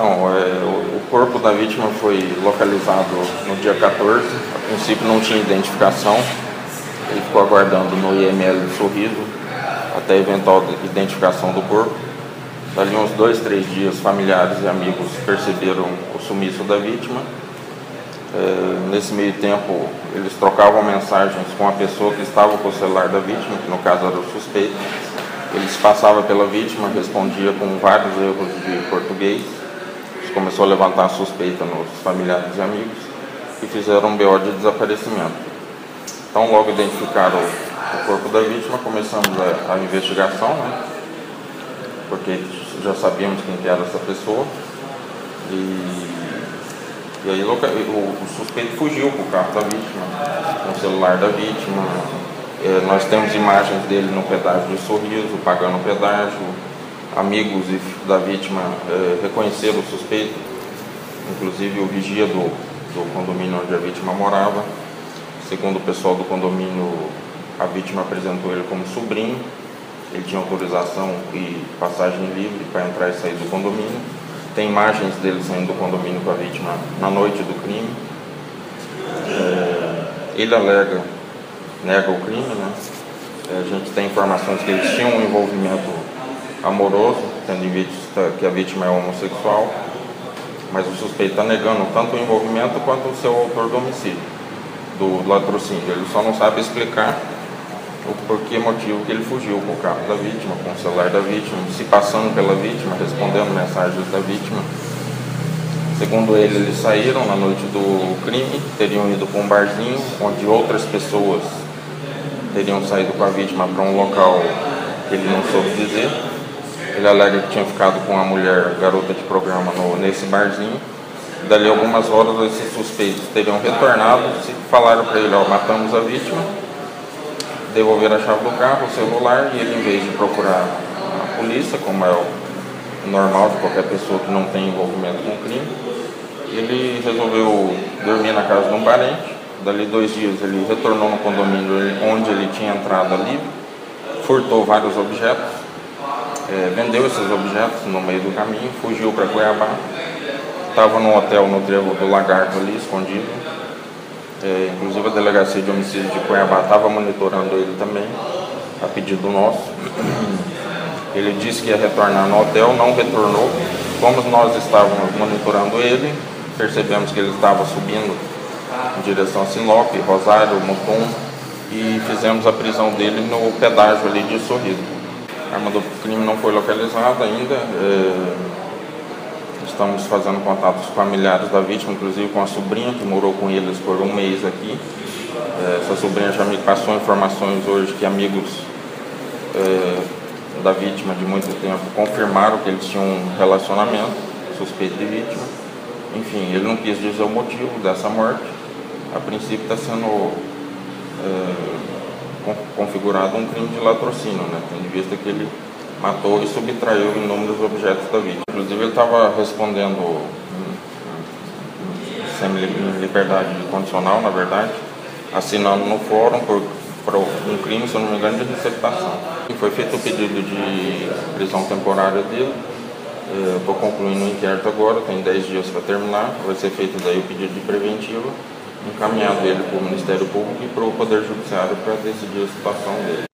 Não, é, o corpo da vítima foi localizado no dia 14. A princípio não tinha identificação. Ele ficou aguardando no IML de Sorriso até a eventual identificação do corpo. Dali uns dois, três dias, familiares e amigos perceberam o sumiço da vítima. É, nesse meio tempo, eles trocavam mensagens com a pessoa que estava com o celular da vítima, que no caso era o suspeito. Eles passavam pela vítima, respondia com vários erros de português começou a levantar suspeita nos familiares e amigos e fizeram um BO de desaparecimento. Então, logo identificaram o corpo da vítima, começamos a, a investigação, né? porque já sabíamos quem era essa pessoa. E, e aí o, o, suspeito fugiu com o carro da vítima, com o celular da vítima. É, nós temos imagens dele no pedágio de sorriso, pagando o pedágio amigos da vítima eh, reconheceram o suspeito, inclusive o vigia do, do condomínio onde a vítima morava. Segundo o pessoal do condomínio, a vítima apresentou ele como sobrinho, ele tinha autorização e passagem livre para entrar e sair do condomínio. Tem imagens dele saindo do condomínio com a vítima na noite do crime. É, ele alega, nega o crime, né? É, a gente tem informações que eles tinham um envolvimento amoroso, tendo em vista que a vítima é homossexual, mas o suspeito está negando tanto o envolvimento quanto o seu autor do homicídio, do latrocínio. Ele só não sabe explicar o porquê motivo que ele fugiu com o carro da vítima, com o celular da vítima, se passando pela vítima, respondendo mensagens da vítima. Segundo ele, eles saíram na noite do crime, teriam ido para um barzinho onde outras pessoas teriam saído com a vítima para um local que ele não soube dizer. Ele alega que tinha ficado com a mulher garota de programa no, nesse barzinho. Dali algumas horas esses suspeitos teriam retornado, falaram para ele, ó, matamos a vítima, devolveram a chave do carro, o celular, e ele em vez de procurar a polícia, como é o normal de qualquer pessoa que não tem envolvimento com o crime, ele resolveu dormir na casa de um parente. Dali dois dias ele retornou no condomínio onde ele tinha entrado ali, furtou vários objetos, é, vendeu esses objetos no meio do caminho, fugiu para Cuiabá, estava num hotel no Trevo do Lagarto ali, escondido. É, inclusive a delegacia de homicídio de Cuiabá estava monitorando ele também, a pedido nosso. Ele disse que ia retornar no hotel, não retornou. Como nós estávamos monitorando ele, percebemos que ele estava subindo em direção a Sinop, Rosário, Mutum, e fizemos a prisão dele no pedágio ali de Sorriso. A arma do crime não foi localizada ainda. É, estamos fazendo contatos familiares da vítima, inclusive com a sobrinha que morou com eles por um mês aqui. É, essa sobrinha já me passou informações hoje que amigos é, da vítima de muito tempo confirmaram que eles tinham um relacionamento, suspeito de vítima. Enfim, ele não quis dizer o motivo dessa morte. A princípio está sendo é, configurado um crime de latrocínio, né? tendo vista que ele matou e subtraiu inúmeros objetos da vítima. Inclusive ele estava respondendo sem liberdade condicional, na verdade, assinando no fórum por, por um crime, se eu não me engano, de receptação. E foi feito o pedido de prisão temporária dele. Estou concluindo o inquérito agora, tem 10 dias para terminar. Vai ser feito daí o pedido de preventiva encaminhado ele para o Ministério Público e para o Poder Judiciário para decidir a situação dele.